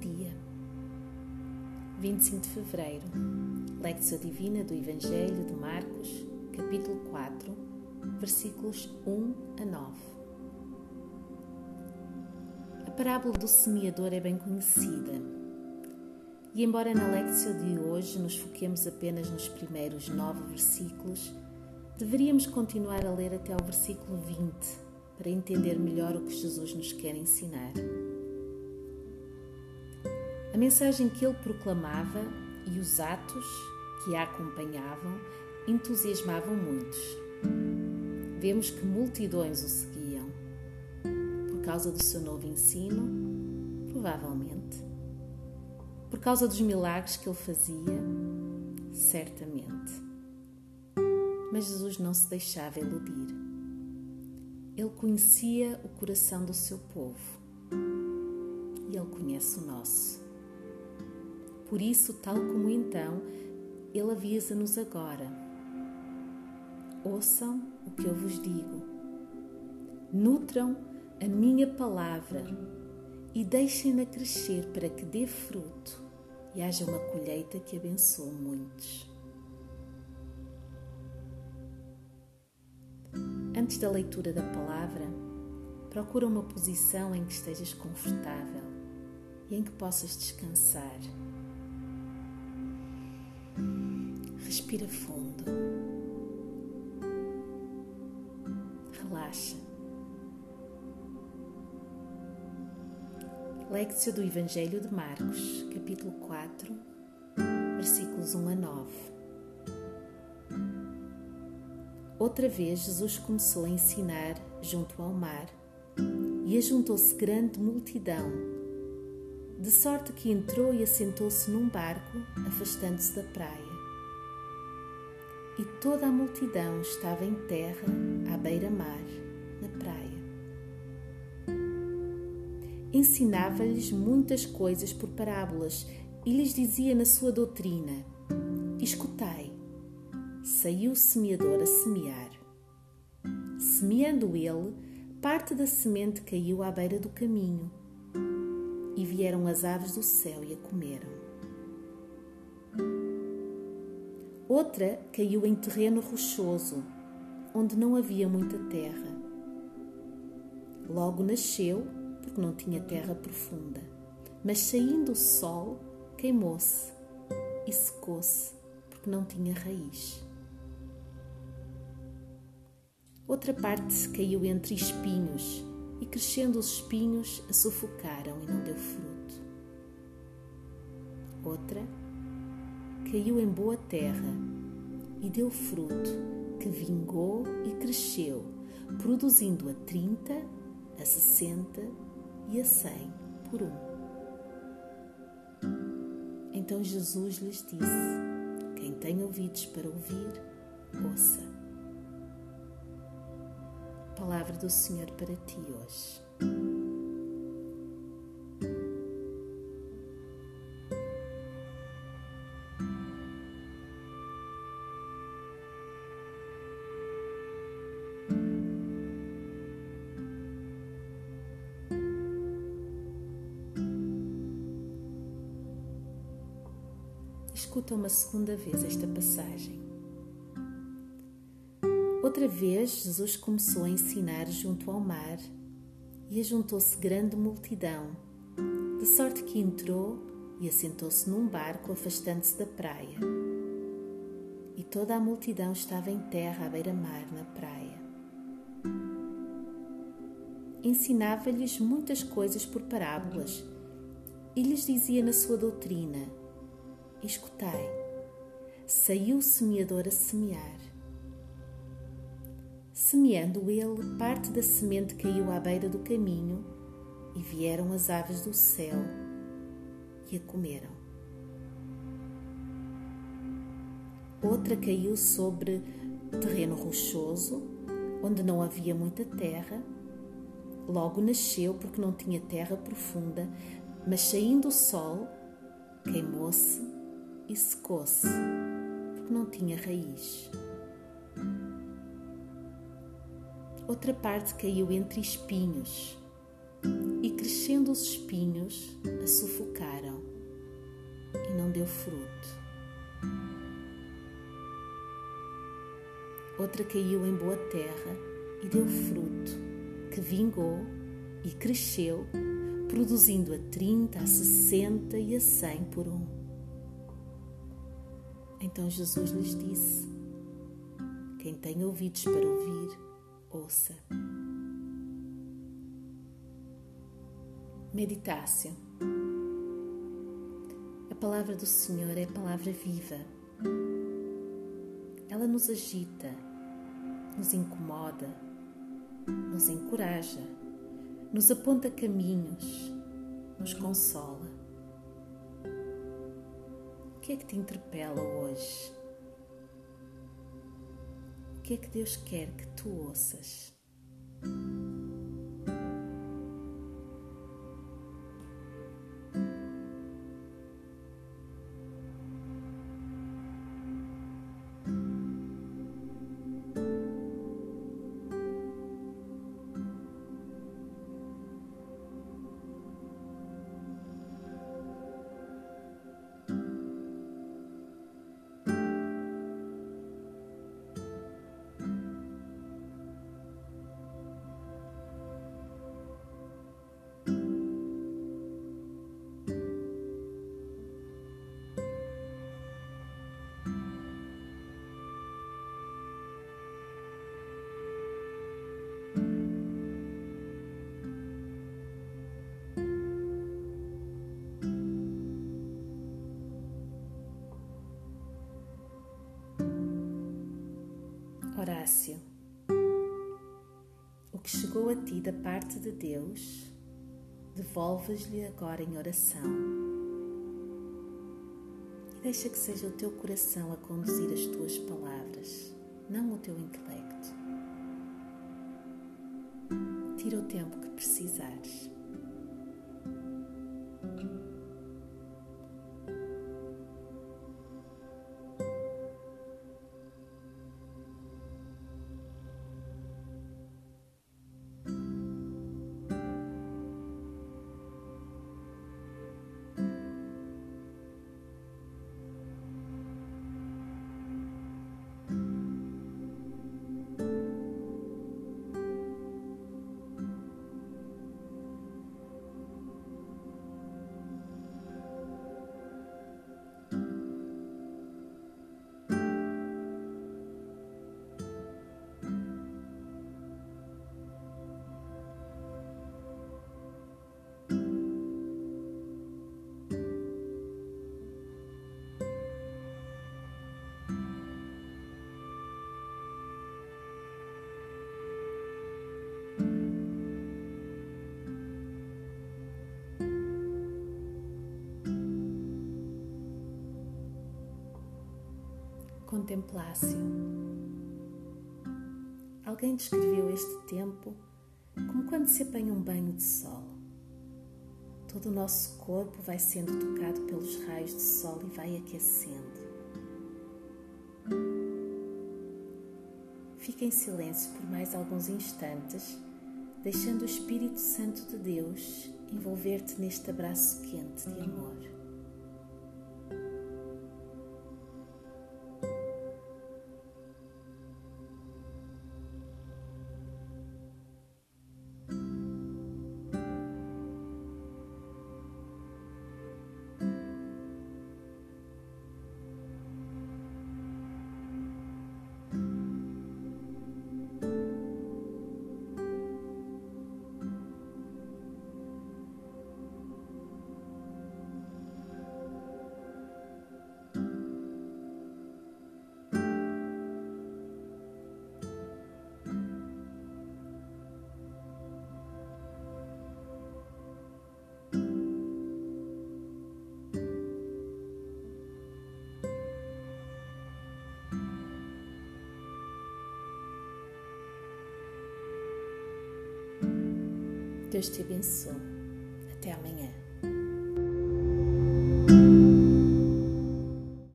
dia. 25 de fevereiro. Lecção Divina do Evangelho de Marcos, capítulo 4, versículos 1 a 9. A parábola do semeador é bem conhecida. E embora na lecção de hoje nos foquemos apenas nos primeiros nove versículos, deveríamos continuar a ler até ao versículo 20 para entender melhor o que Jesus nos quer ensinar. Mensagem que ele proclamava e os atos que a acompanhavam entusiasmavam muitos. Vemos que multidões o seguiam. Por causa do seu novo ensino, provavelmente. Por causa dos milagres que ele fazia, certamente. Mas Jesus não se deixava iludir. Ele conhecia o coração do seu povo e ele conhece o nosso. Por isso, tal como então, Ele avisa-nos agora: Ouçam o que eu vos digo, nutram a minha palavra e deixem-na crescer para que dê fruto e haja uma colheita que abençoe muitos. Antes da leitura da palavra, procura uma posição em que estejas confortável e em que possas descansar. Respira fundo. Relaxa. Lectio do Evangelho de Marcos, capítulo 4, versículos 1 a 9. Outra vez Jesus começou a ensinar junto ao mar e ajuntou-se grande multidão, de sorte que entrou e assentou-se num barco, afastando-se da praia e toda a multidão estava em terra, à beira-mar, na praia. Ensinava-lhes muitas coisas por parábolas e lhes dizia na sua doutrina: Escutai, saiu o semeador a semear. Semeando ele, parte da semente caiu à beira do caminho, e vieram as aves do céu e a comeram. Outra caiu em terreno rochoso, onde não havia muita terra. Logo nasceu, porque não tinha terra profunda, mas saindo o sol, queimou-se e secou-se, porque não tinha raiz. Outra parte caiu entre espinhos, e crescendo os espinhos a sufocaram e não deu fruto. Outra caiu em boa terra e deu fruto, que vingou e cresceu, produzindo a trinta, a sessenta e a cem por um. Então Jesus lhes disse: Quem tem ouvidos para ouvir, ouça. Palavra do Senhor para ti hoje. Escuta uma segunda vez esta passagem. Outra vez, Jesus começou a ensinar junto ao mar e ajuntou-se grande multidão, de sorte que entrou e assentou-se num barco, afastando-se da praia. E toda a multidão estava em terra à beira-mar, na praia. Ensinava-lhes muitas coisas por parábolas e lhes dizia na sua doutrina escutai, saiu o semeador a semear. Semeando ele, parte da semente caiu à beira do caminho e vieram as aves do céu e a comeram. Outra caiu sobre terreno rochoso, onde não havia muita terra. Logo nasceu porque não tinha terra profunda, mas saindo o sol, queimou-se e secou-se, porque não tinha raiz. Outra parte caiu entre espinhos, e crescendo os espinhos a sufocaram e não deu fruto. Outra caiu em boa terra e deu fruto, que vingou e cresceu, produzindo a trinta, a sessenta e a cem por um. Então Jesus lhes disse: Quem tem ouvidos para ouvir, ouça. Meditácio. A palavra do Senhor é a palavra viva. Ela nos agita, nos incomoda, nos encoraja, nos aponta caminhos, nos consola. Que é que te interpela hoje? O que é que Deus quer que tu ouças? Horácio, o que chegou a ti da parte de Deus, devolves-lhe agora em oração. E deixa que seja o teu coração a conduzir as tuas palavras, não o teu intelecto. Tira o tempo que precisares. Contemplácio. Alguém descreveu este tempo como quando se apanha um banho de sol. Todo o nosso corpo vai sendo tocado pelos raios de sol e vai aquecendo. Fica em silêncio por mais alguns instantes, deixando o Espírito Santo de Deus envolver-te neste abraço quente de amor. Deus te abençoe.